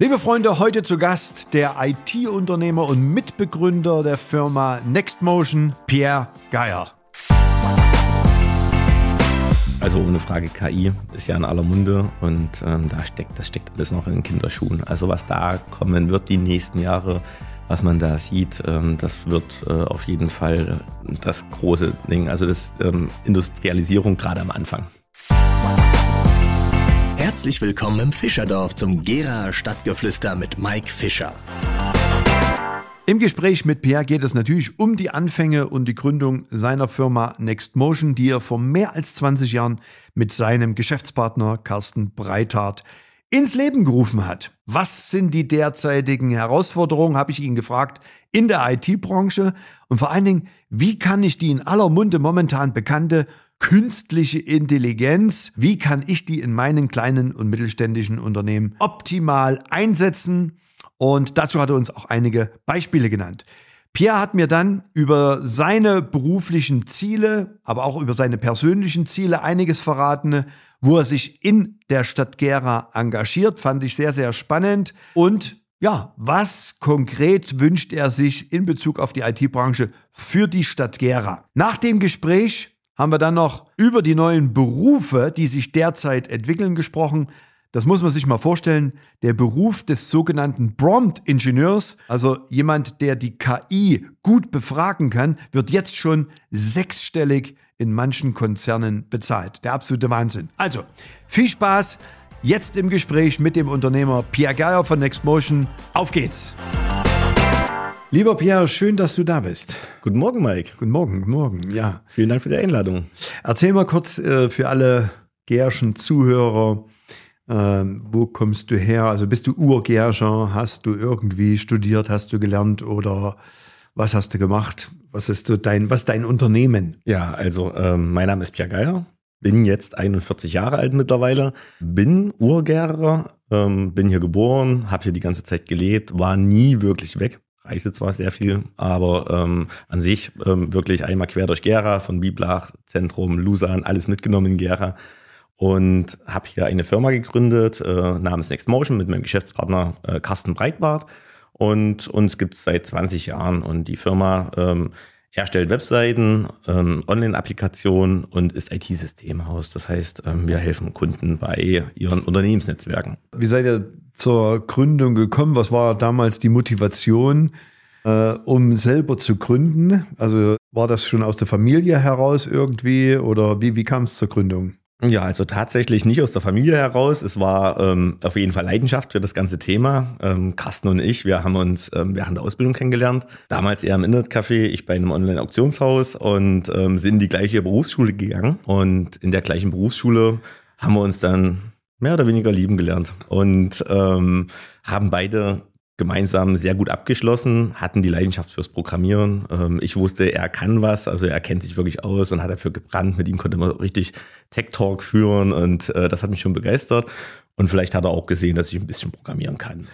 Liebe Freunde, heute zu Gast der IT-Unternehmer und Mitbegründer der Firma NextMotion, Pierre Geier. Also ohne Frage, KI ist ja in aller Munde und ähm, da steckt, das steckt alles noch in Kinderschuhen. Also was da kommen wird die nächsten Jahre, was man da sieht, ähm, das wird äh, auf jeden Fall das große Ding. Also das ähm, Industrialisierung gerade am Anfang. Herzlich willkommen im Fischerdorf zum Gera Stadtgeflüster mit Mike Fischer. Im Gespräch mit Pierre geht es natürlich um die Anfänge und die Gründung seiner Firma NextMotion, die er vor mehr als 20 Jahren mit seinem Geschäftspartner Carsten Breithardt ins Leben gerufen hat. Was sind die derzeitigen Herausforderungen, habe ich ihn gefragt, in der IT-Branche und vor allen Dingen, wie kann ich die in aller Munde momentan bekannte künstliche Intelligenz, wie kann ich die in meinen kleinen und mittelständischen Unternehmen optimal einsetzen? Und dazu hat er uns auch einige Beispiele genannt. Pierre hat mir dann über seine beruflichen Ziele, aber auch über seine persönlichen Ziele einiges verraten, wo er sich in der Stadt Gera engagiert, fand ich sehr, sehr spannend. Und ja, was konkret wünscht er sich in Bezug auf die IT-Branche für die Stadt Gera? Nach dem Gespräch haben wir dann noch über die neuen Berufe, die sich derzeit entwickeln, gesprochen. Das muss man sich mal vorstellen. Der Beruf des sogenannten Prompt-Ingenieurs, also jemand, der die KI gut befragen kann, wird jetzt schon sechsstellig in manchen Konzernen bezahlt. Der absolute Wahnsinn. Also, viel Spaß. Jetzt im Gespräch mit dem Unternehmer Pierre Geier von NextMotion. Auf geht's! Lieber Pierre, schön, dass du da bist. Guten Morgen, Mike. Guten Morgen, guten Morgen, ja. Vielen Dank für die Einladung. Erzähl mal kurz äh, für alle Gerschen Zuhörer, äh, wo kommst du her? Also bist du Urgerscher? Hast du irgendwie studiert? Hast du gelernt oder was hast du gemacht? Was ist so dein, was dein Unternehmen? Ja, also ähm, mein Name ist Pierre Geier, bin jetzt 41 Jahre alt mittlerweile, bin Urgerer, ähm, bin hier geboren, habe hier die ganze Zeit gelebt, war nie wirklich weg reise zwar sehr viel, aber ähm, an sich ähm, wirklich einmal quer durch Gera, von Biblach, Zentrum, Lusan, alles mitgenommen in Gera. Und habe hier eine Firma gegründet äh, namens Next Motion mit meinem Geschäftspartner äh, Carsten Breitbart. Und uns gibt es seit 20 Jahren. Und die Firma ähm, erstellt Webseiten, ähm, Online-Applikationen und ist IT-Systemhaus. Das heißt, ähm, wir helfen Kunden bei ihren Unternehmensnetzwerken. Wie seid ihr zur Gründung gekommen? Was war damals die Motivation, äh, um selber zu gründen? Also war das schon aus der Familie heraus irgendwie oder wie, wie kam es zur Gründung? Ja, also tatsächlich nicht aus der Familie heraus. Es war ähm, auf jeden Fall Leidenschaft für das ganze Thema. Ähm, Carsten und ich, wir haben uns ähm, während der Ausbildung kennengelernt. Damals eher im Internetcafé, ich bei einem Online-Auktionshaus und ähm, sind in die gleiche Berufsschule gegangen. Und in der gleichen Berufsschule haben wir uns dann mehr oder weniger lieben gelernt und ähm, haben beide gemeinsam sehr gut abgeschlossen, hatten die Leidenschaft fürs Programmieren. Ähm, ich wusste, er kann was, also er kennt sich wirklich aus und hat dafür gebrannt. Mit ihm konnte man richtig Tech-Talk führen und äh, das hat mich schon begeistert. Und vielleicht hat er auch gesehen, dass ich ein bisschen programmieren kann.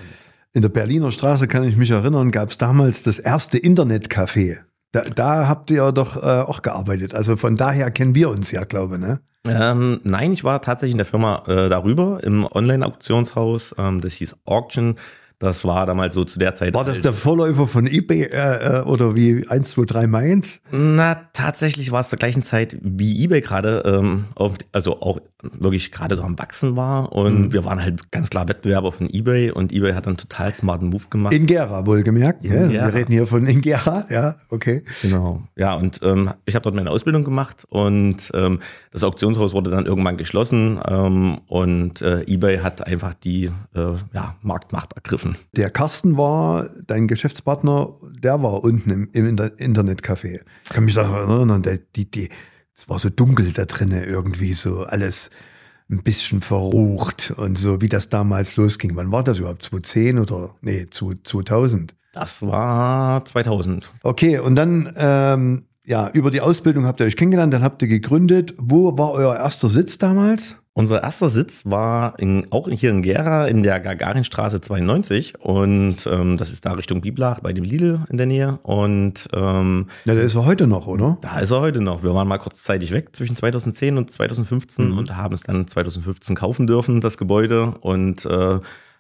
In der Berliner Straße kann ich mich erinnern, gab es damals das erste Internetcafé. Da, da habt ihr doch äh, auch gearbeitet. Also von daher kennen wir uns ja, glaube ich, ne? Ähm, nein, ich war tatsächlich in der Firma äh, darüber im Online-Auktionshaus. Ähm, das hieß Auction. Das war damals so zu der Zeit. War das der Vorläufer von eBay äh, äh oder wie 1, 2, 3 Mainz? Na, tatsächlich war es zur gleichen Zeit, wie eBay gerade, ähm, auf, also auch wirklich gerade so am Wachsen war. Und mhm. wir waren halt ganz klar Wettbewerber von eBay und eBay hat einen total smarten Move gemacht. In Gera, wohlgemerkt. In ja, Gera. Wir reden hier von Ingera, ja, okay. Genau. Ja, und ähm, ich habe dort meine Ausbildung gemacht und ähm, das Auktionshaus wurde dann irgendwann geschlossen ähm, und äh, eBay hat einfach die äh, ja, Marktmacht ergriffen. Der Carsten war dein Geschäftspartner, der war unten im, im Internetcafé. Ich kann mich daran erinnern, der, die, die, es war so dunkel da drinnen irgendwie so alles ein bisschen verrucht und so, wie das damals losging. Wann war das überhaupt? 2010 oder nee, 2000? Das war 2000. Okay, und dann ähm, ja, über die Ausbildung habt ihr euch kennengelernt, dann habt ihr gegründet. Wo war euer erster Sitz damals? Unser erster Sitz war in, auch hier in Gera in der Gagarinstraße 92 und ähm, das ist da Richtung Biblach bei dem Lidl in der Nähe und ähm, ja, da ist er heute noch, oder? Da ist er heute noch. Wir waren mal kurzzeitig weg zwischen 2010 und 2015 mhm. und haben es dann 2015 kaufen dürfen, das Gebäude und äh,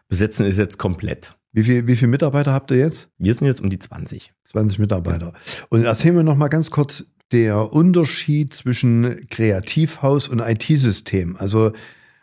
Besetzen ist jetzt komplett. Wie viel, wie viele Mitarbeiter habt ihr jetzt? Wir sind jetzt um die 20. 20 Mitarbeiter. Und erzähl mir noch mal ganz kurz der Unterschied zwischen Kreativhaus und IT-System. Also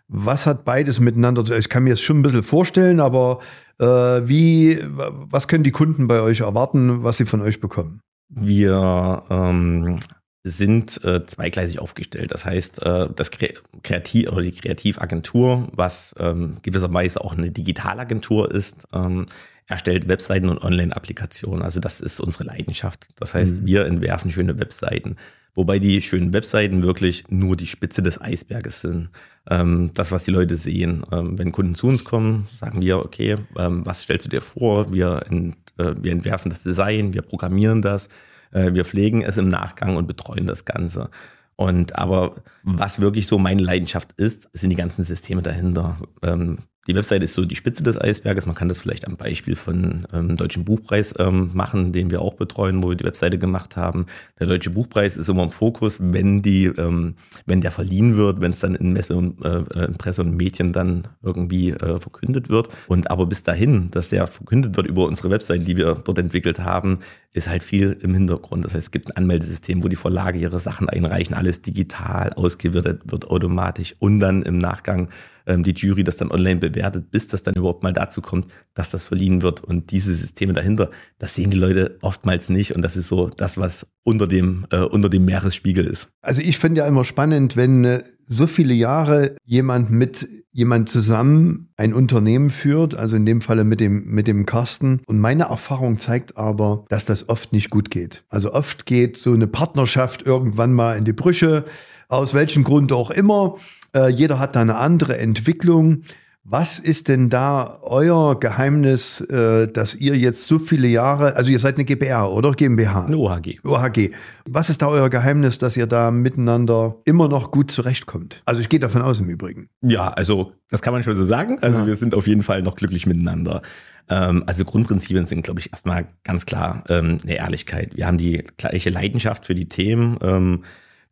was hat beides miteinander zu Ich kann mir das schon ein bisschen vorstellen, aber äh, wie, was können die Kunden bei euch erwarten, was sie von euch bekommen? Wir ähm, sind äh, zweigleisig aufgestellt. Das heißt, äh, das Kreativ oder die Kreativagentur, was ähm, gewisserweise auch eine Digitalagentur ist, ähm, erstellt Webseiten und Online-Applikationen. Also das ist unsere Leidenschaft. Das heißt, mhm. wir entwerfen schöne Webseiten. Wobei die schönen Webseiten wirklich nur die Spitze des Eisberges sind. Ähm, das, was die Leute sehen. Ähm, wenn Kunden zu uns kommen, sagen wir, okay, ähm, was stellst du dir vor? Wir, ent, äh, wir entwerfen das Design, wir programmieren das, äh, wir pflegen es im Nachgang und betreuen das Ganze. Und aber was wirklich so meine Leidenschaft ist, sind die ganzen Systeme dahinter. Ähm, die Website ist so die Spitze des Eisberges. Man kann das vielleicht am Beispiel von ähm, Deutschen Buchpreis ähm, machen, den wir auch betreuen, wo wir die Webseite gemacht haben. Der Deutsche Buchpreis ist immer im Fokus, wenn die, ähm, wenn der verliehen wird, wenn es dann in Messe und äh, äh, in Presse und Medien dann irgendwie äh, verkündet wird. Und aber bis dahin, dass der verkündet wird über unsere Website, die wir dort entwickelt haben, ist halt viel im Hintergrund. Das heißt, es gibt ein Anmeldesystem, wo die Verlage ihre Sachen einreichen, alles digital ausgewertet wird automatisch und dann im Nachgang ähm, die Jury das dann online bewertet, bis das dann überhaupt mal dazu kommt, dass das verliehen wird. Und diese Systeme dahinter, das sehen die Leute oftmals nicht. Und das ist so das, was unter dem, äh, unter dem Meeresspiegel ist. Also ich finde ja immer spannend, wenn äh, so viele Jahre jemand mit jemand zusammen ein Unternehmen führt, also in dem Falle mit dem, mit dem Carsten. Und meine Erfahrung zeigt aber, dass das oft nicht gut geht. Also oft geht so eine Partnerschaft irgendwann mal in die Brüche, aus welchem Grund auch immer. Äh, jeder hat da eine andere Entwicklung. Was ist denn da euer Geheimnis, äh, dass ihr jetzt so viele Jahre, also ihr seid eine GBR oder GmbH? Eine OHG. OHG. Was ist da euer Geheimnis, dass ihr da miteinander immer noch gut zurechtkommt? Also ich gehe davon aus im Übrigen. Ja, also das kann man schon so sagen. Also ja. wir sind auf jeden Fall noch glücklich miteinander. Ähm, also Grundprinzipien sind, glaube ich, erstmal ganz klar ähm, eine Ehrlichkeit. Wir haben die gleiche Leidenschaft für die Themen. Ähm,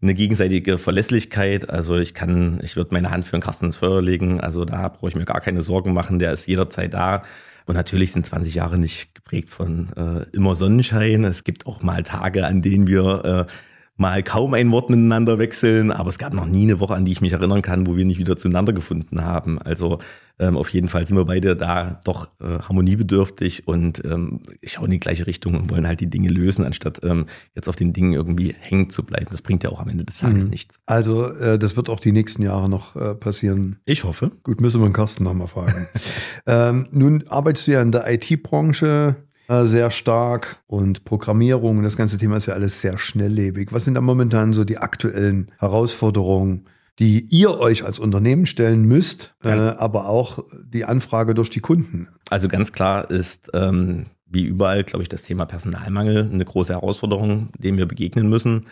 eine gegenseitige Verlässlichkeit. Also ich kann, ich würde meine Hand für den Kasten ins Feuer legen. Also da brauche ich mir gar keine Sorgen machen. Der ist jederzeit da. Und natürlich sind 20 Jahre nicht geprägt von äh, immer Sonnenschein. Es gibt auch mal Tage, an denen wir äh, mal kaum ein Wort miteinander wechseln, aber es gab noch nie eine Woche, an die ich mich erinnern kann, wo wir nicht wieder zueinander gefunden haben. Also ähm, auf jeden Fall sind wir beide da doch äh, harmoniebedürftig und ähm, schauen in die gleiche Richtung und wollen halt die Dinge lösen, anstatt ähm, jetzt auf den Dingen irgendwie hängen zu bleiben. Das bringt ja auch am Ende des Tages mhm. nichts. Also äh, das wird auch die nächsten Jahre noch äh, passieren. Ich hoffe. Gut, müssen wir den Carsten nochmal fragen. ähm, nun arbeitest du ja in der IT-Branche äh, sehr stark und Programmierung, das ganze Thema ist ja alles sehr schnelllebig. Was sind da momentan so die aktuellen Herausforderungen, die ihr euch als Unternehmen stellen müsst, äh, aber auch die Anfrage durch die Kunden? Also ganz klar ist, ähm, wie überall, glaube ich, das Thema Personalmangel eine große Herausforderung, dem wir begegnen müssen.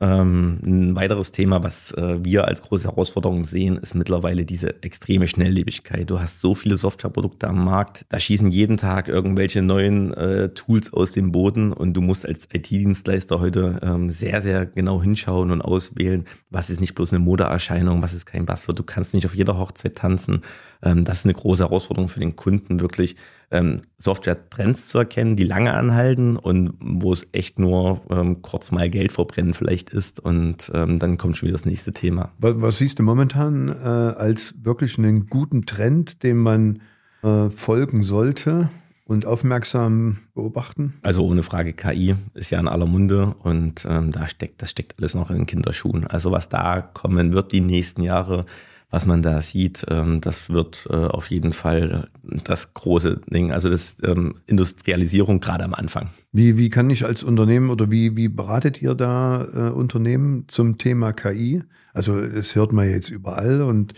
Ähm, ein weiteres Thema, was äh, wir als große Herausforderung sehen, ist mittlerweile diese extreme Schnelllebigkeit. Du hast so viele Softwareprodukte am Markt, da schießen jeden Tag irgendwelche neuen äh, Tools aus dem Boden und du musst als IT-Dienstleister heute ähm, sehr, sehr genau hinschauen und auswählen, was ist nicht bloß eine Modeerscheinung, was ist kein Buzzword. Du kannst nicht auf jeder Hochzeit tanzen. Ähm, das ist eine große Herausforderung für den Kunden, wirklich ähm, Software-Trends zu erkennen, die lange anhalten und wo es echt nur ähm, kurz mal Geld verbrennen vielleicht ist und dann kommt schon wieder das nächste Thema. Was, was siehst du momentan äh, als wirklich einen guten Trend, dem man äh, folgen sollte? und aufmerksam beobachten? Also ohne Frage, KI ist ja in aller Munde und ähm, da steckt, das steckt alles noch in Kinderschuhen. Also was da kommen wird die nächsten Jahre, was man da sieht, ähm, das wird äh, auf jeden Fall das große Ding, also das ähm, Industrialisierung gerade am Anfang. Wie, wie kann ich als Unternehmen oder wie, wie beratet ihr da äh, Unternehmen zum Thema KI? Also es hört man jetzt überall und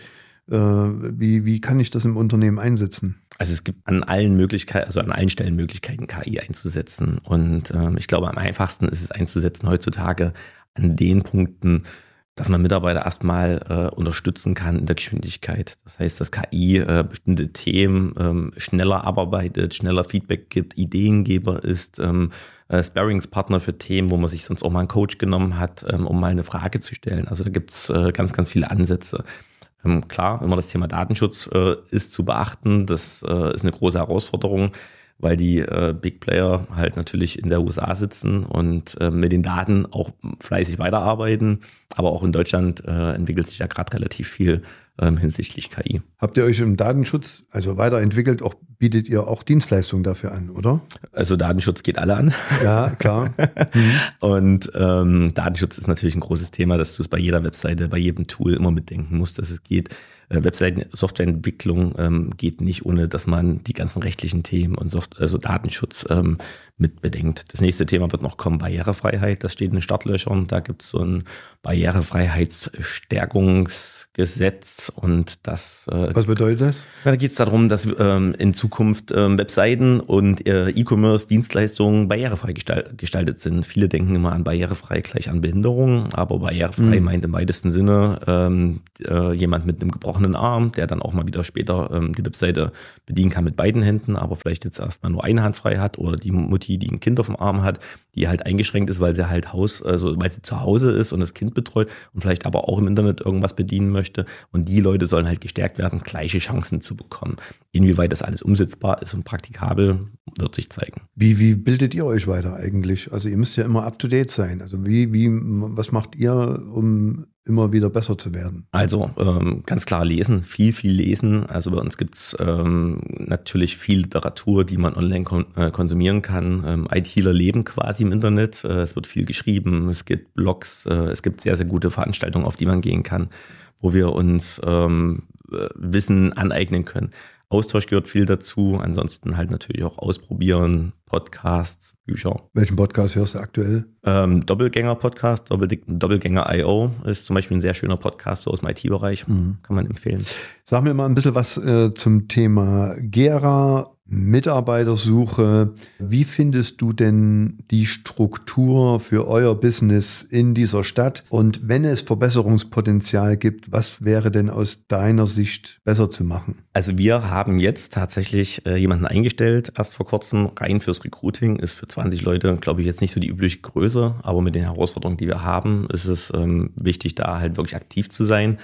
äh, wie, wie kann ich das im Unternehmen einsetzen? Also es gibt an allen Möglichkeiten, also an allen Stellen Möglichkeiten, KI einzusetzen. Und ähm, ich glaube, am einfachsten ist es einzusetzen heutzutage an den Punkten, dass man Mitarbeiter erstmal äh, unterstützen kann in der Geschwindigkeit. Das heißt, dass KI äh, bestimmte Themen ähm, schneller abarbeitet, schneller Feedback gibt, Ideengeber ist, ähm, äh, Sparringspartner für Themen, wo man sich sonst auch mal einen Coach genommen hat, ähm, um mal eine Frage zu stellen. Also da gibt's äh, ganz, ganz viele Ansätze. Ähm, klar, immer das Thema Datenschutz äh, ist zu beachten. Das äh, ist eine große Herausforderung, weil die äh, Big Player halt natürlich in der USA sitzen und äh, mit den Daten auch fleißig weiterarbeiten. Aber auch in Deutschland äh, entwickelt sich ja gerade relativ viel ähm, hinsichtlich KI. Habt ihr euch im Datenschutz also weiterentwickelt? Auch bietet ihr auch Dienstleistungen dafür an, oder? Also Datenschutz geht alle an. Ja, klar. Mhm. Und ähm, Datenschutz ist natürlich ein großes Thema, dass du es bei jeder Webseite, bei jedem Tool immer mitdenken musst, dass es geht. Äh, Webseiten, Softwareentwicklung ähm, geht nicht, ohne dass man die ganzen rechtlichen Themen und Soft also Datenschutz ähm, mit bedenkt. Das nächste Thema wird noch kommen, Barrierefreiheit. Das steht in den Startlöchern. Da gibt es so ein Barrierefreiheitsstärkungs Gesetz und das. Äh, Was bedeutet das? Da geht es darum, dass ähm, in Zukunft ähm, Webseiten und äh, E-Commerce-Dienstleistungen barrierefrei gestal gestaltet sind. Viele denken immer an barrierefrei gleich an Behinderung, aber barrierefrei mhm. meint im weitesten Sinne ähm, äh, jemand mit einem gebrochenen Arm, der dann auch mal wieder später ähm, die Webseite bedienen kann mit beiden Händen, aber vielleicht jetzt erstmal nur eine Hand frei hat oder die Mutti, die ein Kind auf dem Arm hat, die halt eingeschränkt ist, weil sie halt Haus, also weil sie zu Hause ist und das Kind betreut und vielleicht aber auch im Internet irgendwas bedienen möchte möchte. Und die Leute sollen halt gestärkt werden, gleiche Chancen zu bekommen. Inwieweit das alles umsetzbar ist und praktikabel, wird sich zeigen. Wie, wie bildet ihr euch weiter eigentlich? Also ihr müsst ja immer up to date sein. Also wie, wie, was macht ihr, um immer wieder besser zu werden? Also ähm, ganz klar lesen, viel, viel lesen. Also bei uns gibt's ähm, natürlich viel Literatur, die man online kon äh, konsumieren kann. Ähm, ITler leben quasi im Internet. Äh, es wird viel geschrieben, es gibt Blogs, äh, es gibt sehr, sehr gute Veranstaltungen, auf die man gehen kann wo wir uns ähm, Wissen aneignen können. Austausch gehört viel dazu. Ansonsten halt natürlich auch ausprobieren, Podcasts, Bücher. Welchen Podcast hörst du aktuell? Ähm, Doppelgänger-Podcast, Doppelgänger.io ist zum Beispiel ein sehr schöner Podcast aus dem IT-Bereich. Mhm. Kann man empfehlen. Sag mir mal ein bisschen was äh, zum Thema Gera Mitarbeitersuche. Wie findest du denn die Struktur für euer Business in dieser Stadt? Und wenn es Verbesserungspotenzial gibt, was wäre denn aus deiner Sicht besser zu machen? Also wir haben jetzt tatsächlich äh, jemanden eingestellt, erst vor kurzem, rein fürs Recruiting, ist für 20 Leute, glaube ich, jetzt nicht so die übliche Größe, aber mit den Herausforderungen, die wir haben, ist es ähm, wichtig, da halt wirklich aktiv zu sein.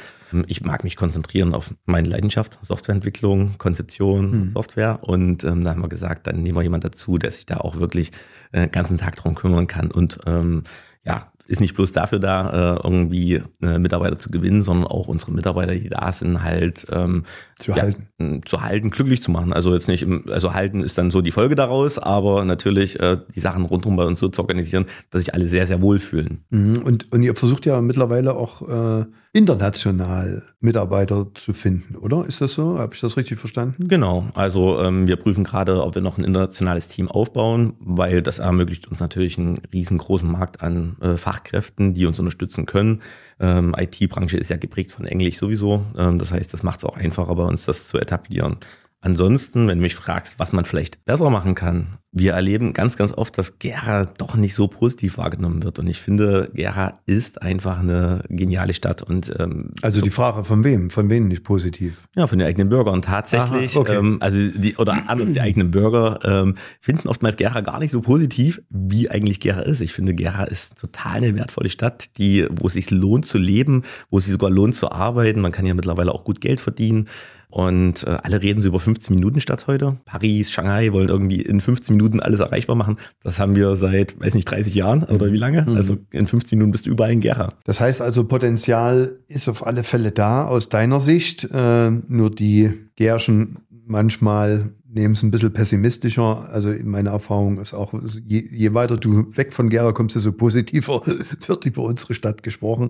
Ich mag mich konzentrieren auf meine Leidenschaft, Softwareentwicklung, Konzeption, hm. Software. Und ähm, da haben wir gesagt, dann nehmen wir jemand dazu, der sich da auch wirklich äh, den ganzen Tag drum kümmern kann und ähm, ja, ist nicht bloß dafür da, äh, irgendwie äh, Mitarbeiter zu gewinnen, sondern auch unsere Mitarbeiter, die da sind, halt ähm, zu ja, halten, zu halten, glücklich zu machen. Also jetzt nicht, im, also halten ist dann so die Folge daraus, aber natürlich äh, die Sachen rundherum bei uns so zu organisieren, dass sich alle sehr, sehr wohlfühlen. Mhm. Und, und ihr versucht ja mittlerweile auch äh, international Mitarbeiter zu finden, oder? Ist das so? Habe ich das richtig verstanden? Genau. Also ähm, wir prüfen gerade, ob wir noch ein internationales Team aufbauen, weil das ermöglicht uns natürlich einen riesengroßen Markt an äh, Fachkräften, die uns unterstützen können. Ähm, IT-Branche ist ja geprägt von Englisch sowieso. Ähm, das heißt, das macht es auch einfacher bei uns, das zu etablieren. Ansonsten, wenn du mich fragst, was man vielleicht besser machen kann, wir erleben ganz, ganz oft, dass Gera doch nicht so positiv wahrgenommen wird. Und ich finde, Gera ist einfach eine geniale Stadt. Und ähm, also so, die Frage von wem? Von wem nicht positiv? Ja, von den eigenen Bürgern. Tatsächlich, Aha, okay. ähm, also die oder anders die eigenen Bürger ähm, finden oftmals Gera gar nicht so positiv, wie eigentlich Gera ist. Ich finde, Gera ist total eine wertvolle Stadt, die, wo es sich lohnt zu leben, wo es sich sogar lohnt zu arbeiten. Man kann ja mittlerweile auch gut Geld verdienen. Und äh, alle reden so über 15 Minuten statt heute. Paris, Shanghai wollen irgendwie in 15 Minuten alles erreichbar machen. Das haben wir seit, weiß nicht, 30 Jahren oder wie lange? Mhm. Also in 15 Minuten bist du überall in Gera. Das heißt also, Potenzial ist auf alle Fälle da aus deiner Sicht. Äh, nur die Gerschen manchmal nehmen es ein bisschen pessimistischer. Also meine Erfahrung ist auch, je, je weiter du weg von Gera kommst, desto positiver wird über unsere Stadt gesprochen.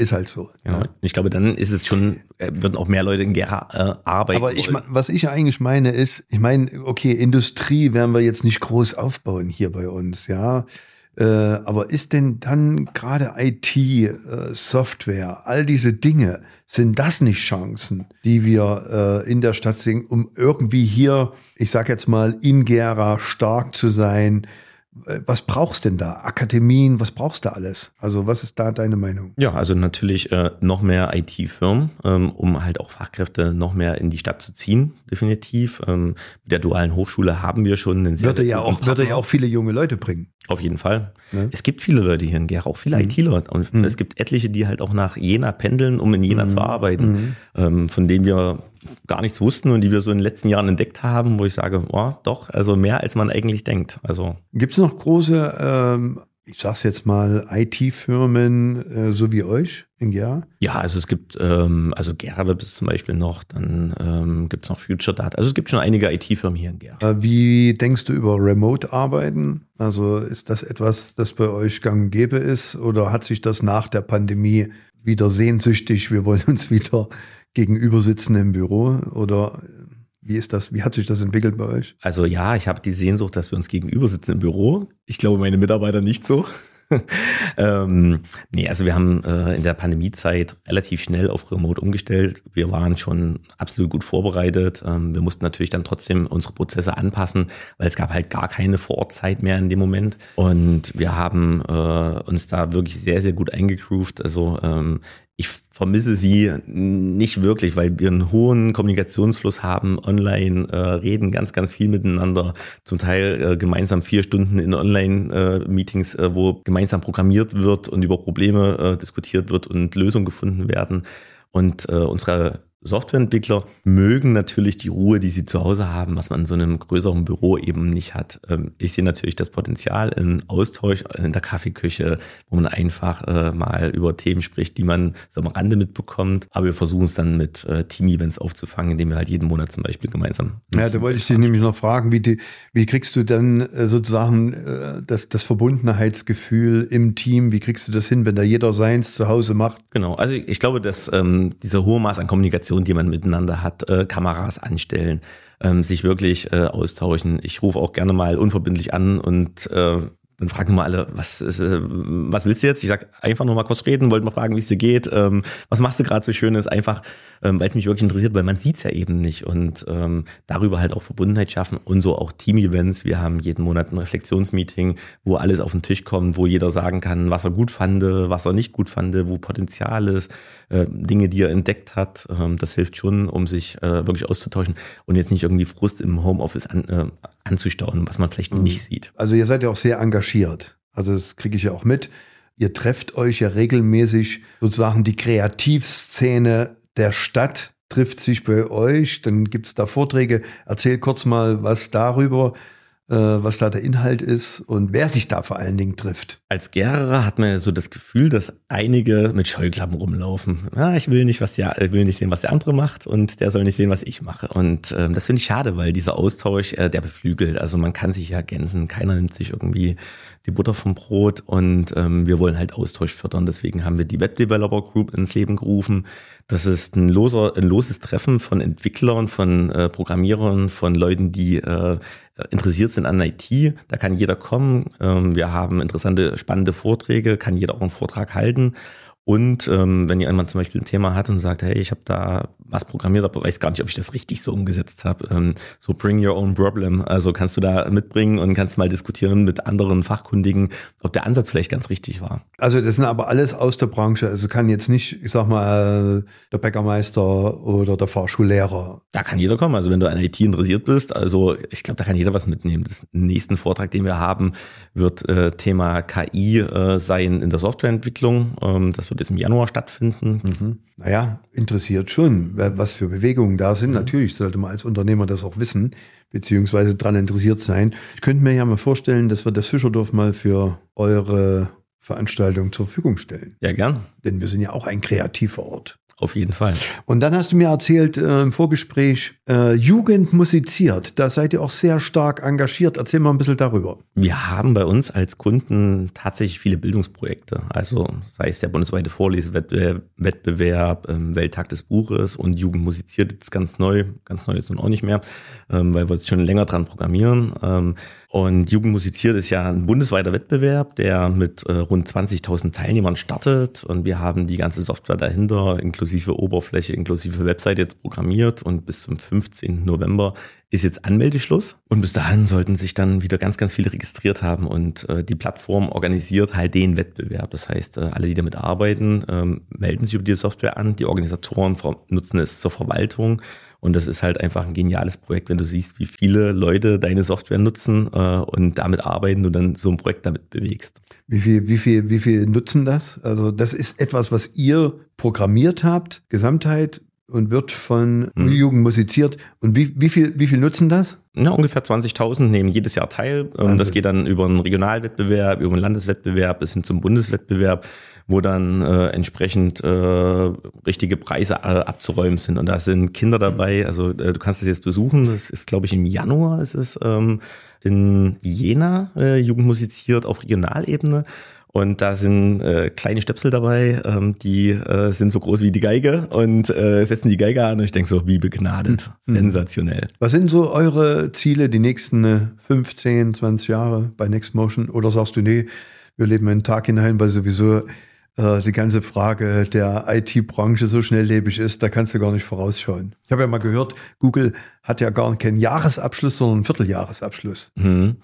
Ist halt so. Ja. Ich glaube, dann ist es schon, äh, würden auch mehr Leute in Gera äh, arbeiten. Aber ich, was ich eigentlich meine ist, ich meine, okay, Industrie werden wir jetzt nicht groß aufbauen hier bei uns, ja. Äh, aber ist denn dann gerade IT, äh, Software, all diese Dinge, sind das nicht Chancen, die wir äh, in der Stadt sehen, um irgendwie hier, ich sag jetzt mal, in Gera stark zu sein, was brauchst denn da? Akademien, was brauchst du alles? Also was ist da deine Meinung? Ja, also natürlich äh, noch mehr IT-Firmen, ähm, um halt auch Fachkräfte noch mehr in die Stadt zu ziehen. Definitiv. Ähm, mit der dualen Hochschule haben wir schon einen sehr würde ja auch Würde ja auch viele junge Leute bringen. Auf jeden Fall. Ne? Es gibt viele Leute hier in Gera, auch viele mhm. ITler. Und mhm. es gibt etliche, die halt auch nach Jena pendeln, um in Jena mhm. zu arbeiten, mhm. ähm, von denen wir gar nichts wussten und die wir so in den letzten Jahren entdeckt haben, wo ich sage, oh, doch, also mehr als man eigentlich denkt. Also gibt es noch große ähm, ich sag's jetzt mal, IT-Firmen äh, so wie euch in Gera? Ja, also es gibt, ähm, also Gera Web ist zum Beispiel noch, dann ähm, gibt es noch Future Data. Also es gibt schon einige IT-Firmen hier in Gera. Äh, wie denkst du über Remote-Arbeiten? Also ist das etwas, das bei euch gang und gäbe ist oder hat sich das nach der Pandemie wieder sehnsüchtig, wir wollen uns wieder gegenüber sitzen im Büro oder wie ist das? Wie hat sich das entwickelt bei euch? Also ja, ich habe die Sehnsucht, dass wir uns gegenüber sitzen im Büro. Ich glaube, meine Mitarbeiter nicht so. ähm, nee, also wir haben äh, in der Pandemiezeit relativ schnell auf Remote umgestellt. Wir waren schon absolut gut vorbereitet. Ähm, wir mussten natürlich dann trotzdem unsere Prozesse anpassen, weil es gab halt gar keine Vorortzeit mehr in dem Moment. Und wir haben äh, uns da wirklich sehr, sehr gut eingegroovt. Also ähm, ich vermisse sie nicht wirklich, weil wir einen hohen Kommunikationsfluss haben, online äh, reden ganz, ganz viel miteinander, zum Teil äh, gemeinsam vier Stunden in Online-Meetings, äh, wo gemeinsam programmiert wird und über Probleme äh, diskutiert wird und Lösungen gefunden werden. Und äh, unsere Softwareentwickler mögen natürlich die Ruhe, die sie zu Hause haben, was man in so einem größeren Büro eben nicht hat. Ähm, ich sehe natürlich das Potenzial im Austausch in der Kaffeeküche, wo man einfach äh, mal über Themen spricht, die man so am Rande mitbekommt. Aber wir versuchen es dann mit äh, Team-Events aufzufangen, indem wir halt jeden Monat zum Beispiel gemeinsam. Ja, da wollte ich dich nämlich noch fragen, wie, die, wie kriegst du dann äh, sozusagen das, das Verbundenheitsgefühl im Team? Wie kriegst du das hin, wenn da jeder seins zu Hause macht? Genau, also ich, ich glaube, dass ähm, dieser hohe Maß an Kommunikation Kommunikation, die man miteinander hat, äh, Kameras anstellen, ähm, sich wirklich äh, austauschen. Ich rufe auch gerne mal unverbindlich an und äh, dann fragen mal alle, was, ist, äh, was willst du jetzt? Ich sag einfach nur mal kurz reden, wollte mal fragen, wie es dir geht. Ähm, was machst du gerade so Schönes? Einfach, ähm, weil es mich wirklich interessiert, weil man sieht's ja eben nicht. Und ähm, darüber halt auch Verbundenheit schaffen und so auch Team-Events. Wir haben jeden Monat ein Reflexionsmeeting, wo alles auf den Tisch kommt, wo jeder sagen kann, was er gut fand, was er nicht gut fand, wo Potenzial ist, äh, Dinge, die er entdeckt hat. Ähm, das hilft schon, um sich äh, wirklich auszutauschen und jetzt nicht irgendwie Frust im Homeoffice an, äh, anzustauen, was man vielleicht mhm. nicht sieht. Also ihr seid ja auch sehr engagiert. Also das kriege ich ja auch mit. Ihr trefft euch ja regelmäßig sozusagen die Kreativszene der Stadt trifft sich bei euch, dann gibt es da Vorträge. Erzähl kurz mal was darüber, was da der Inhalt ist und wer sich da vor allen Dingen trifft. Als Gärer hat man ja so das Gefühl, dass einige mit Scheuklappen rumlaufen. Ja, ich will nicht, was der, will nicht sehen, was der andere macht und der soll nicht sehen, was ich mache. Und ähm, das finde ich schade, weil dieser Austausch, äh, der beflügelt. Also man kann sich ja ergänzen, keiner nimmt sich irgendwie die Butter vom Brot und ähm, wir wollen halt Austausch fördern. Deswegen haben wir die Web Developer Group ins Leben gerufen. Das ist ein, loser, ein loses Treffen von Entwicklern, von äh, Programmierern, von Leuten, die äh, interessiert sind an IT. Da kann jeder kommen. Ähm, wir haben interessante, spannende Vorträge, kann jeder auch einen Vortrag halten. Und ähm, wenn jemand zum Beispiel ein Thema hat und sagt, hey, ich habe da was programmiert, aber weiß gar nicht, ob ich das richtig so umgesetzt habe. Ähm, so bring your own problem. Also kannst du da mitbringen und kannst mal diskutieren mit anderen Fachkundigen, ob der Ansatz vielleicht ganz richtig war. Also das sind aber alles aus der Branche. Also kann jetzt nicht, ich sag mal, der Bäckermeister oder der Fahrschullehrer. Da kann jeder kommen. Also wenn du an IT interessiert bist, also ich glaube, da kann jeder was mitnehmen. Das nächsten Vortrag, den wir haben, wird äh, Thema KI äh, sein in der Softwareentwicklung. Ähm, das wird jetzt im Januar stattfinden. Mhm. Naja, interessiert schon, was für Bewegungen da sind. Mhm. Natürlich sollte man als Unternehmer das auch wissen, beziehungsweise daran interessiert sein. Ich könnte mir ja mal vorstellen, dass wir das Fischerdorf mal für eure Veranstaltung zur Verfügung stellen. Ja, gern. Denn wir sind ja auch ein kreativer Ort. Auf jeden Fall. Und dann hast du mir erzählt äh, im Vorgespräch, äh, Jugend musiziert. Da seid ihr auch sehr stark engagiert. Erzähl mal ein bisschen darüber. Wir haben bei uns als Kunden tatsächlich viele Bildungsprojekte. Also sei es der bundesweite Vorlesewettbewerb, ähm, Welttag des Buches und Jugend musiziert jetzt ganz neu. Ganz neu ist nun auch nicht mehr, ähm, weil wir uns schon länger dran programmieren. Ähm, und Jugend musiziert ist ja ein bundesweiter Wettbewerb, der mit äh, rund 20.000 Teilnehmern startet. Und wir haben die ganze Software dahinter, inklusive Oberfläche, inklusive Website jetzt programmiert. Und bis zum 15. November ist jetzt Anmeldeschluss. Und bis dahin sollten sich dann wieder ganz, ganz viele registriert haben. Und äh, die Plattform organisiert halt den Wettbewerb. Das heißt, äh, alle, die damit arbeiten, ähm, melden sich über die Software an. Die Organisatoren nutzen es zur Verwaltung Und das ist halt einfach ein geniales Projekt, wenn du siehst, wie viele Leute deine Software nutzen äh, und damit arbeiten und dann so ein Projekt damit bewegst. Wie viel, wie viel, wie viel nutzen das? Also das ist etwas, was ihr programmiert habt, Gesamtheit und wird von mhm. Jugend musiziert. Und wie, wie, viel, wie viel nutzen das? Ja, ungefähr 20.000 nehmen jedes Jahr teil. Also. Das geht dann über einen Regionalwettbewerb, über einen Landeswettbewerb bis hin zum Bundeswettbewerb wo dann äh, entsprechend äh, richtige Preise äh, abzuräumen sind. Und da sind Kinder dabei, also äh, du kannst es jetzt besuchen, das ist, glaube ich, im Januar ist es ähm, in Jena äh, Jugend musiziert auf Regionalebene. Und da sind äh, kleine Stöpsel dabei, ähm, die äh, sind so groß wie die Geige und äh, setzen die Geige an und ich denke so, wie begnadet. Mhm. Sensationell. Was sind so eure Ziele die nächsten 15, 20 Jahre bei Next Motion? Oder sagst du, nee, wir leben einen Tag hinein, weil sowieso äh, die ganze Frage der IT-Branche so schnelllebig ist, da kannst du gar nicht vorausschauen. Ich habe ja mal gehört, Google hat ja gar keinen Jahresabschluss, sondern einen Vierteljahresabschluss. Mhm.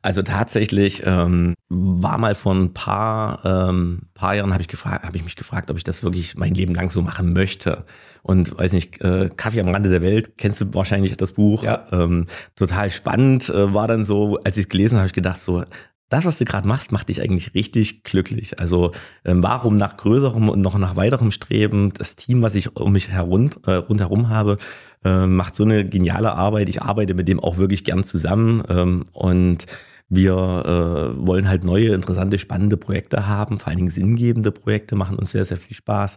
Also tatsächlich ähm, war mal vor ein paar, ähm, paar Jahren habe ich gefragt, habe ich mich gefragt, ob ich das wirklich mein Leben lang so machen möchte. Und weiß nicht, äh, Kaffee am Rande der Welt, kennst du wahrscheinlich das Buch? Ja. Ähm, total spannend. Äh, war dann so, als ich es gelesen habe, habe ich gedacht so, das, was du gerade machst, macht dich eigentlich richtig glücklich. Also ähm, warum nach größerem und noch nach weiterem Streben? Das Team, was ich um mich herum, äh, rundherum habe, äh, macht so eine geniale Arbeit. Ich arbeite mit dem auch wirklich gern zusammen ähm, und wir äh, wollen halt neue, interessante, spannende Projekte haben, vor allen Dingen sinngebende Projekte, machen uns sehr, sehr viel Spaß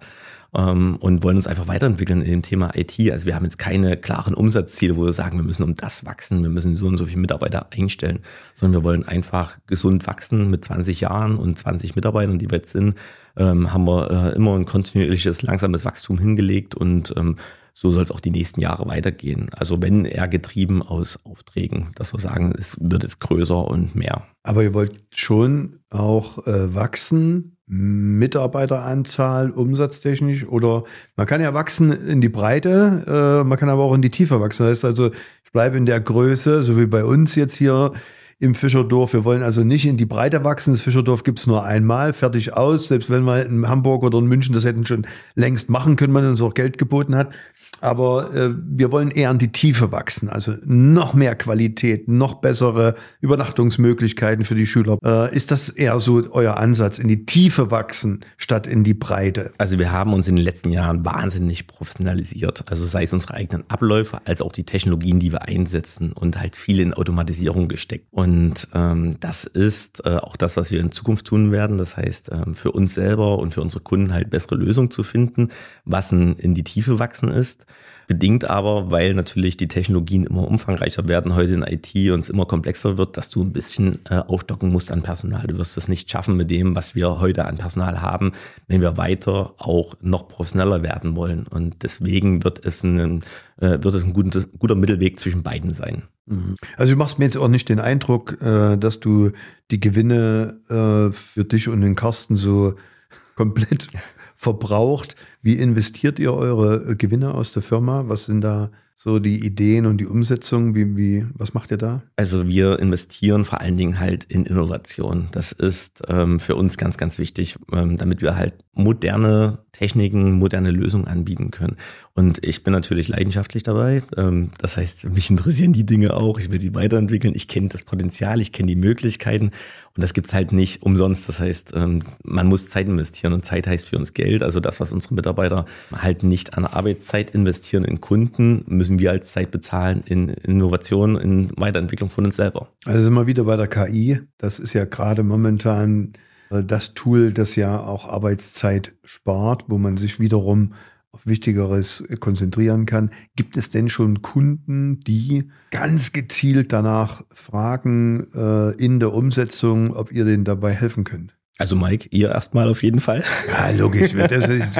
ähm, und wollen uns einfach weiterentwickeln in dem Thema IT. Also wir haben jetzt keine klaren Umsatzziele, wo wir sagen, wir müssen um das wachsen, wir müssen so und so viele Mitarbeiter einstellen, sondern wir wollen einfach gesund wachsen mit 20 Jahren und 20 Mitarbeitern, die wir jetzt sind, ähm, haben wir äh, immer ein kontinuierliches, langsames Wachstum hingelegt und ähm, so soll es auch die nächsten Jahre weitergehen. Also wenn eher getrieben aus Aufträgen, dass wir sagen, es wird jetzt größer und mehr. Aber ihr wollt schon auch äh, wachsen Mitarbeiteranzahl umsatztechnisch oder man kann ja wachsen in die Breite, äh, man kann aber auch in die Tiefe wachsen. Das heißt also, ich bleibe in der Größe, so wie bei uns jetzt hier im Fischerdorf. Wir wollen also nicht in die Breite wachsen. Das Fischerdorf gibt es nur einmal, fertig aus. Selbst wenn wir in Hamburg oder in München das hätten schon längst machen können, man uns auch Geld geboten hat. Aber äh, wir wollen eher an die Tiefe wachsen, also noch mehr Qualität, noch bessere Übernachtungsmöglichkeiten für die Schüler. Äh, ist das eher so euer Ansatz, in die Tiefe wachsen statt in die Breite? Also wir haben uns in den letzten Jahren wahnsinnig professionalisiert. Also sei es unsere eigenen Abläufe, als auch die Technologien, die wir einsetzen und halt viel in Automatisierung gesteckt. Und ähm, das ist äh, auch das, was wir in Zukunft tun werden. Das heißt, ähm, für uns selber und für unsere Kunden halt bessere Lösungen zu finden, was in die Tiefe wachsen ist bedingt aber, weil natürlich die Technologien immer umfangreicher werden heute in IT und es immer komplexer wird, dass du ein bisschen äh, aufstocken musst an Personal. Du wirst das nicht schaffen mit dem, was wir heute an Personal haben, wenn wir weiter auch noch professioneller werden wollen. Und deswegen wird es ein, äh, wird es ein guter, guter Mittelweg zwischen beiden sein. Mhm. Also du machst mir jetzt auch nicht den Eindruck, äh, dass du die Gewinne äh, für dich und den Carsten so komplett verbraucht. Wie investiert ihr eure äh, Gewinne aus der Firma? Was sind da so die Ideen und die Umsetzung? Wie, wie, was macht ihr da? Also wir investieren vor allen Dingen halt in Innovation. Das ist ähm, für uns ganz, ganz wichtig, ähm, damit wir halt moderne Techniken, moderne Lösungen anbieten können. Und ich bin natürlich leidenschaftlich dabei. Ähm, das heißt, mich interessieren die Dinge auch. Ich will sie weiterentwickeln. Ich kenne das Potenzial, ich kenne die Möglichkeiten. Und das gibt's halt nicht umsonst. Das heißt, ähm, man muss Zeit investieren und Zeit heißt für uns Geld. Also das, was unsere Mitarbeiter halt nicht an Arbeitszeit investieren in Kunden, müssen wir als Zeit bezahlen in Innovation, in Weiterentwicklung von uns selber. Also sind wir wieder bei der KI. Das ist ja gerade momentan äh, das Tool, das ja auch Arbeitszeit spart, wo man sich wiederum auf Wichtigeres konzentrieren kann. Gibt es denn schon Kunden, die ganz gezielt danach fragen äh, in der Umsetzung, ob ihr denen dabei helfen könnt? Also Mike, ihr erstmal auf jeden Fall. Ja, logisch. Das ist,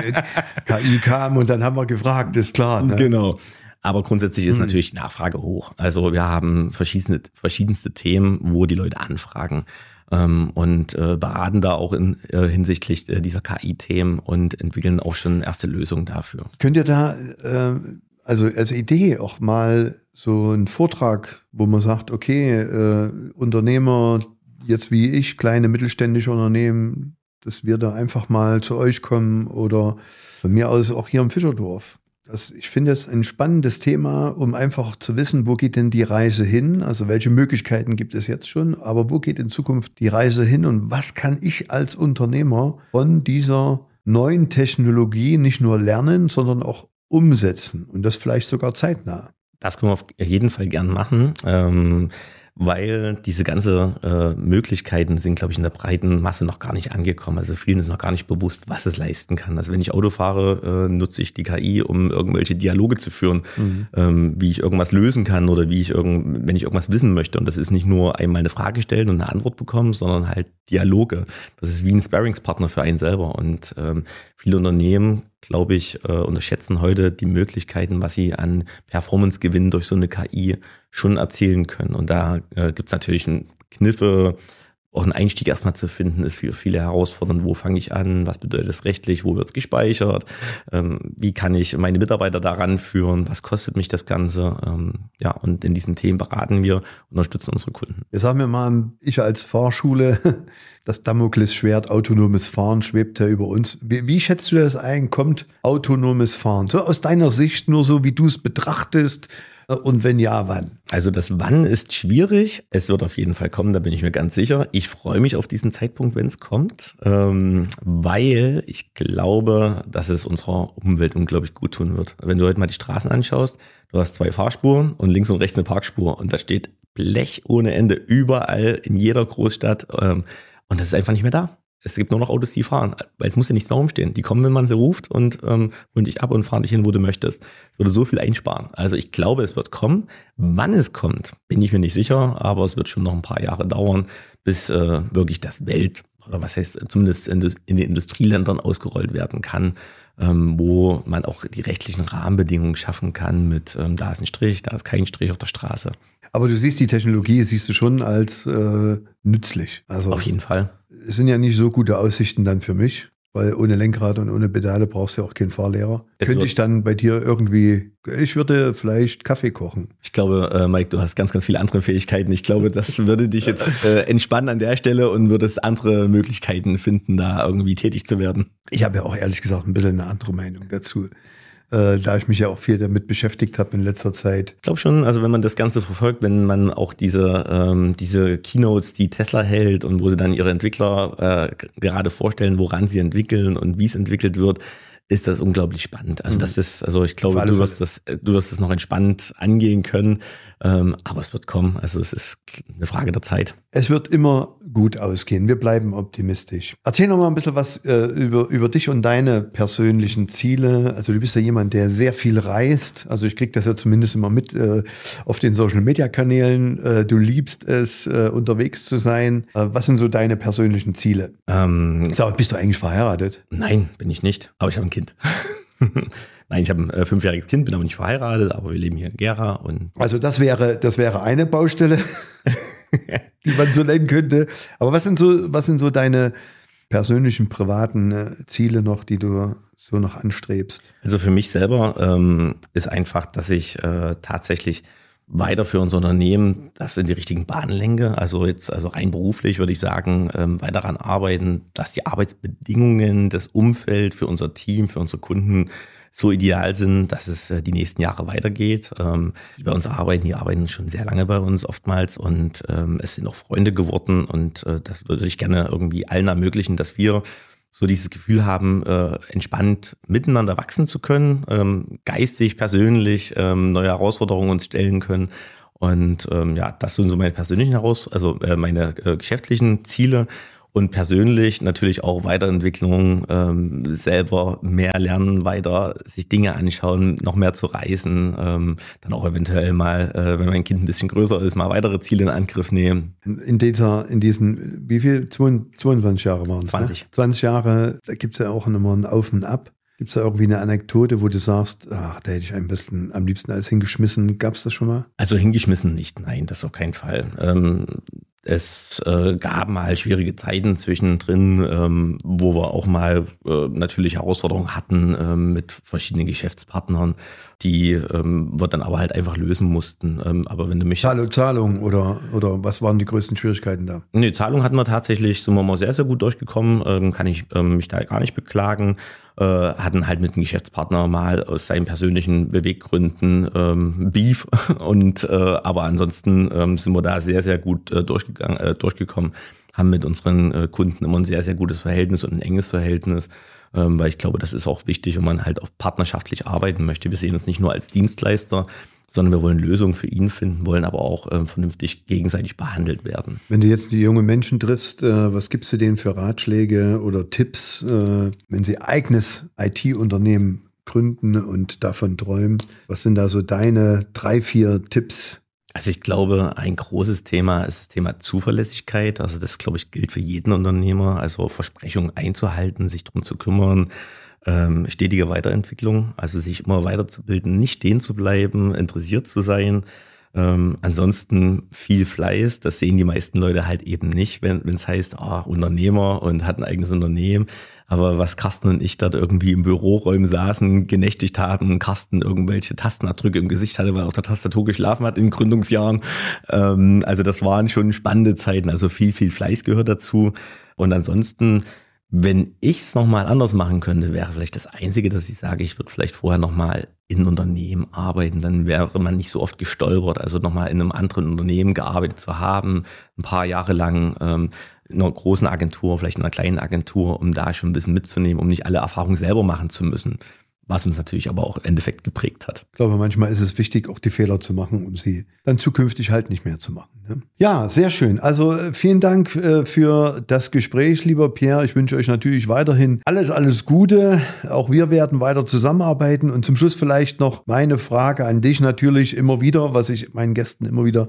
KI kam und dann haben wir gefragt, ist klar. Ne? Genau. Aber grundsätzlich ist hm. natürlich Nachfrage hoch. Also wir haben verschiedenste, verschiedenste Themen, wo die Leute anfragen ähm, und äh, beraten da auch in, äh, hinsichtlich äh, dieser KI-Themen und entwickeln auch schon erste Lösungen dafür. Könnt ihr da äh, also als Idee auch mal so einen Vortrag, wo man sagt, okay, äh, Unternehmer, jetzt wie ich, kleine mittelständische Unternehmen, dass wir da einfach mal zu euch kommen oder von mir aus auch hier im Fischerdorf Das, ich finde es ein spannendes Thema, um einfach zu wissen, wo geht denn die Reise hin? Also welche Möglichkeiten gibt es jetzt schon, aber wo geht in Zukunft die Reise hin und was kann ich als Unternehmer von dieser neuen Technologie nicht nur lernen, sondern auch umsetzen und das vielleicht sogar zeitnah? Das können wir auf jeden Fall gern machen. Ähm weil diese ganze äh, Möglichkeiten sind, glaube ich, in der breiten Masse noch gar nicht angekommen. Also vielen ist noch gar nicht bewusst, was es leisten kann. Also wenn ich Auto fahre, äh, nutze ich die KI, um irgendwelche Dialoge zu führen, mhm. ähm, wie ich irgendwas lösen kann oder wie ich irgend, wenn ich irgendwas wissen möchte. Und das ist nicht nur einmal eine Frage stellen und eine Antwort bekommen, sondern halt Dialoge. Das ist wie ein Sparringspartner für einen selber. Und ähm, viele Unternehmen glaube ich, äh, unterschätzen heute die Möglichkeiten, was sie an Performance gewinnen durch so eine KI schon erzielen können. Und da äh, gibt es natürlich Kniffe, auch einen Einstieg erstmal zu finden, ist für viele herausfordernd. Wo fange ich an? Was bedeutet es rechtlich? Wo wird es gespeichert? Ähm, wie kann ich meine Mitarbeiter daran führen? Was kostet mich das Ganze? Ähm, ja, und in diesen Themen beraten wir, unterstützen unsere Kunden. Jetzt sagen wir mal, ich als Fahrschule, das Damoklesschwert autonomes Fahren schwebt ja über uns. Wie, wie schätzt du das ein? Kommt autonomes Fahren? So aus deiner Sicht, nur so wie du es betrachtest, und wenn ja, wann? Also das Wann ist schwierig. Es wird auf jeden Fall kommen, da bin ich mir ganz sicher. Ich freue mich auf diesen Zeitpunkt, wenn es kommt, ähm, weil ich glaube, dass es unserer Umwelt unglaublich gut tun wird. Wenn du heute mal die Straßen anschaust, du hast zwei Fahrspuren und links und rechts eine Parkspur und da steht Blech ohne Ende überall in jeder Großstadt ähm, und das ist einfach nicht mehr da. Es gibt nur noch Autos, die fahren, weil es muss ja nichts mehr rumstehen. Die kommen, wenn man sie ruft und ähm, holen dich ab und fahren dich hin, wo du möchtest. Es würde so viel einsparen. Also ich glaube, es wird kommen. Wann es kommt, bin ich mir nicht sicher, aber es wird schon noch ein paar Jahre dauern, bis äh, wirklich das Welt oder was heißt zumindest in, in den Industrieländern ausgerollt werden kann, ähm, wo man auch die rechtlichen Rahmenbedingungen schaffen kann mit ähm, da ist ein Strich, da ist kein Strich auf der Straße. Aber du siehst die Technologie, siehst du schon als äh, nützlich. Also auf jeden Fall es sind ja nicht so gute Aussichten dann für mich, weil ohne Lenkrad und ohne Pedale brauchst du ja auch keinen Fahrlehrer. Es Könnte ich dann bei dir irgendwie, ich würde vielleicht Kaffee kochen. Ich glaube, äh, Mike, du hast ganz, ganz viele andere Fähigkeiten. Ich glaube, das würde dich jetzt äh, entspannen an der Stelle und würdest andere Möglichkeiten finden, da irgendwie tätig zu werden. Ich habe ja auch ehrlich gesagt ein bisschen eine andere Meinung dazu äh, da ich mich ja auch viel damit beschäftigt habe in letzter Zeit. Ich glaube schon, also wenn man das Ganze verfolgt, wenn man auch diese, ähm, diese Keynotes, die Tesla hält und wo sie dann ihre Entwickler äh, gerade vorstellen, woran sie entwickeln und wie es entwickelt wird, ist das unglaublich spannend. Also das mhm. ist, also ich glaube, du wirst das, du wirst das noch entspannt angehen können, aber es wird kommen. Also es ist eine Frage der Zeit. Es wird immer gut ausgehen. Wir bleiben optimistisch. Erzähl noch mal ein bisschen was äh, über, über dich und deine persönlichen Ziele. Also du bist ja jemand, der sehr viel reist. Also ich kriege das ja zumindest immer mit äh, auf den Social-Media-Kanälen. Äh, du liebst es, äh, unterwegs zu sein. Äh, was sind so deine persönlichen Ziele? Ähm, Sag, bist du eigentlich verheiratet? Nein, bin ich nicht. Aber ich habe ein Kind. Nein, ich habe ein äh, fünfjähriges Kind, bin aber nicht verheiratet, aber wir leben hier in Gera. Und also das wäre, das wäre eine Baustelle, die man so nennen könnte. Aber was sind so, was sind so deine persönlichen, privaten äh, Ziele noch, die du so noch anstrebst? Also für mich selber ähm, ist einfach, dass ich äh, tatsächlich weiter für unser Unternehmen das in die richtigen Bahnen. Also jetzt, also rein beruflich würde ich sagen, ähm, weiter daran arbeiten, dass die Arbeitsbedingungen, das Umfeld für unser Team, für unsere Kunden so ideal sind, dass es äh, die nächsten Jahre weitergeht. Ähm, die bei uns arbeiten, die arbeiten schon sehr lange bei uns oftmals und ähm, es sind auch Freunde geworden und äh, das würde ich gerne irgendwie allen ermöglichen, dass wir so dieses Gefühl haben, äh, entspannt miteinander wachsen zu können, ähm, geistig, persönlich ähm, neue Herausforderungen uns stellen können. Und ähm, ja, das sind so meine persönlichen Heraus, also äh, meine äh, geschäftlichen Ziele und persönlich natürlich auch Weiterentwicklung, ähm, selber mehr lernen, weiter sich Dinge anschauen, noch mehr zu reisen, ähm, dann auch eventuell mal, äh, wenn mein Kind ein bisschen größer ist, mal weitere Ziele in Angriff nehmen. In dieser, in diesen, wie viel? 22 Jahre waren es? 20. Ne? 20 Jahre, da gibt es ja auch immer ein Auf und Ab. Gibt es da irgendwie eine Anekdote, wo du sagst, ach, da hätte ich ein bisschen am liebsten alles hingeschmissen? Gab es das schon mal? Also hingeschmissen nicht, nein, das auf keinen Fall. Ähm, es äh, gab mal schwierige Zeiten zwischendrin, ähm, wo wir auch mal äh, natürlich Herausforderungen hatten ähm, mit verschiedenen Geschäftspartnern, die ähm, wir dann aber halt einfach lösen mussten. Ähm, aber wenn du mich Zahlung, Zahlung oder oder was waren die größten Schwierigkeiten da? Nee, Zahlung hatten wir tatsächlich, sind wir mal sehr sehr gut durchgekommen. Ähm, kann ich ähm, mich da gar nicht beklagen. Äh, hatten halt mit dem Geschäftspartner mal aus seinen persönlichen Beweggründen ähm, Beef. Und äh, aber ansonsten ähm, sind wir da sehr, sehr gut äh, durchgegangen, äh, durchgekommen, haben mit unseren äh, Kunden immer ein sehr, sehr gutes Verhältnis und ein enges Verhältnis ähm, weil ich glaube, das ist auch wichtig, wenn man halt auch partnerschaftlich arbeiten möchte. Wir sehen uns nicht nur als Dienstleister, sondern wir wollen Lösungen für ihn finden, wollen aber auch äh, vernünftig gegenseitig behandelt werden. Wenn du jetzt die jungen Menschen triffst, äh, was gibst du denen für Ratschläge oder Tipps, äh, wenn sie eigenes IT-Unternehmen gründen und davon träumen? Was sind da so deine drei, vier Tipps? Also ich glaube, ein großes Thema ist das Thema Zuverlässigkeit. Also das, glaube ich, gilt für jeden Unternehmer. Also Versprechungen einzuhalten, sich darum zu kümmern, ähm, stetige Weiterentwicklung, also sich immer weiterzubilden, nicht stehen zu bleiben, interessiert zu sein. Ähm, ansonsten viel Fleiß, das sehen die meisten Leute halt eben nicht, wenn es heißt, ah, Unternehmer und hat ein eigenes Unternehmen. Aber was Carsten und ich dort irgendwie im Büroräumen saßen, genächtigt haben, Carsten irgendwelche Tastenabdrücke im Gesicht hatte, weil er auf der Tastatur geschlafen hat in Gründungsjahren. Ähm, also das waren schon spannende Zeiten. Also viel, viel Fleiß gehört dazu. Und ansonsten wenn ich es nochmal anders machen könnte, wäre vielleicht das Einzige, dass ich sage, ich würde vielleicht vorher nochmal in Unternehmen arbeiten. Dann wäre man nicht so oft gestolpert. Also nochmal in einem anderen Unternehmen gearbeitet zu haben, ein paar Jahre lang ähm, in einer großen Agentur, vielleicht in einer kleinen Agentur, um da schon ein bisschen mitzunehmen, um nicht alle Erfahrungen selber machen zu müssen was uns natürlich aber auch im Endeffekt geprägt hat. Ich glaube, manchmal ist es wichtig, auch die Fehler zu machen, um sie dann zukünftig halt nicht mehr zu machen. Ne? Ja, sehr schön. Also äh, vielen Dank äh, für das Gespräch, lieber Pierre. Ich wünsche euch natürlich weiterhin alles, alles Gute. Auch wir werden weiter zusammenarbeiten. Und zum Schluss vielleicht noch meine Frage an dich natürlich immer wieder, was ich meinen Gästen immer wieder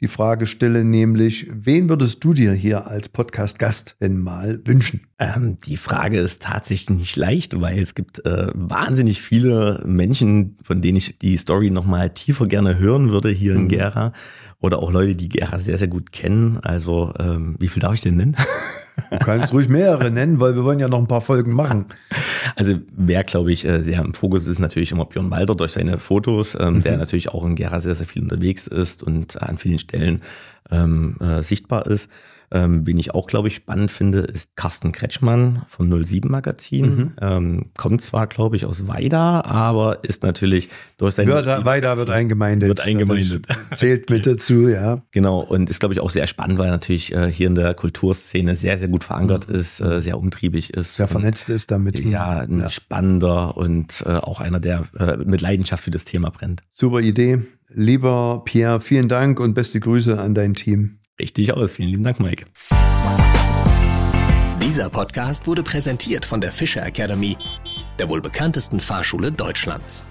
die Frage stelle, nämlich, wen würdest du dir hier als Podcast-Gast denn mal wünschen? Ähm, die Frage ist tatsächlich nicht leicht, weil es gibt äh, wahnsinnig viele Menschen, von denen ich die Story nochmal tiefer gerne hören würde hier mhm. in Gera. Oder auch Leute, die Gera sehr, sehr gut kennen. Also, ähm, wie viel darf ich denn nennen? Du kannst ruhig mehrere nennen, weil wir wollen ja noch ein paar Folgen machen. Also wer, glaube ich, äh, sehr im Fokus ist, natürlich immer Björn Walter durch seine Fotos, ähm, mhm. der natürlich auch in Gera sehr, sehr viel unterwegs ist und an vielen Stellen ähm, äh, sichtbar ist. Ähm, wen ich auch, glaube ich, spannend finde, ist Carsten Kretschmann vom 07 Magazin. Mhm. Ähm, kommt zwar, glaube ich, aus Weida, aber ist natürlich durch. Wird, Weida wird eingemeindet. Wird eingemeindet. Zählt mit dazu, ja. Genau. Und ist, glaube ich, auch sehr spannend, weil er natürlich äh, hier in der Kulturszene sehr, sehr gut verankert mhm. ist, äh, sehr umtriebig ist. Sehr vernetzt ist damit. Ja, ein ja. spannender und äh, auch einer, der äh, mit Leidenschaft für das Thema brennt. Super Idee. Lieber Pierre, vielen Dank und beste Grüße an dein Team. Richtig aus. Vielen lieben Dank, Mike. Dieser Podcast wurde präsentiert von der Fischer Academy, der wohl bekanntesten Fahrschule Deutschlands.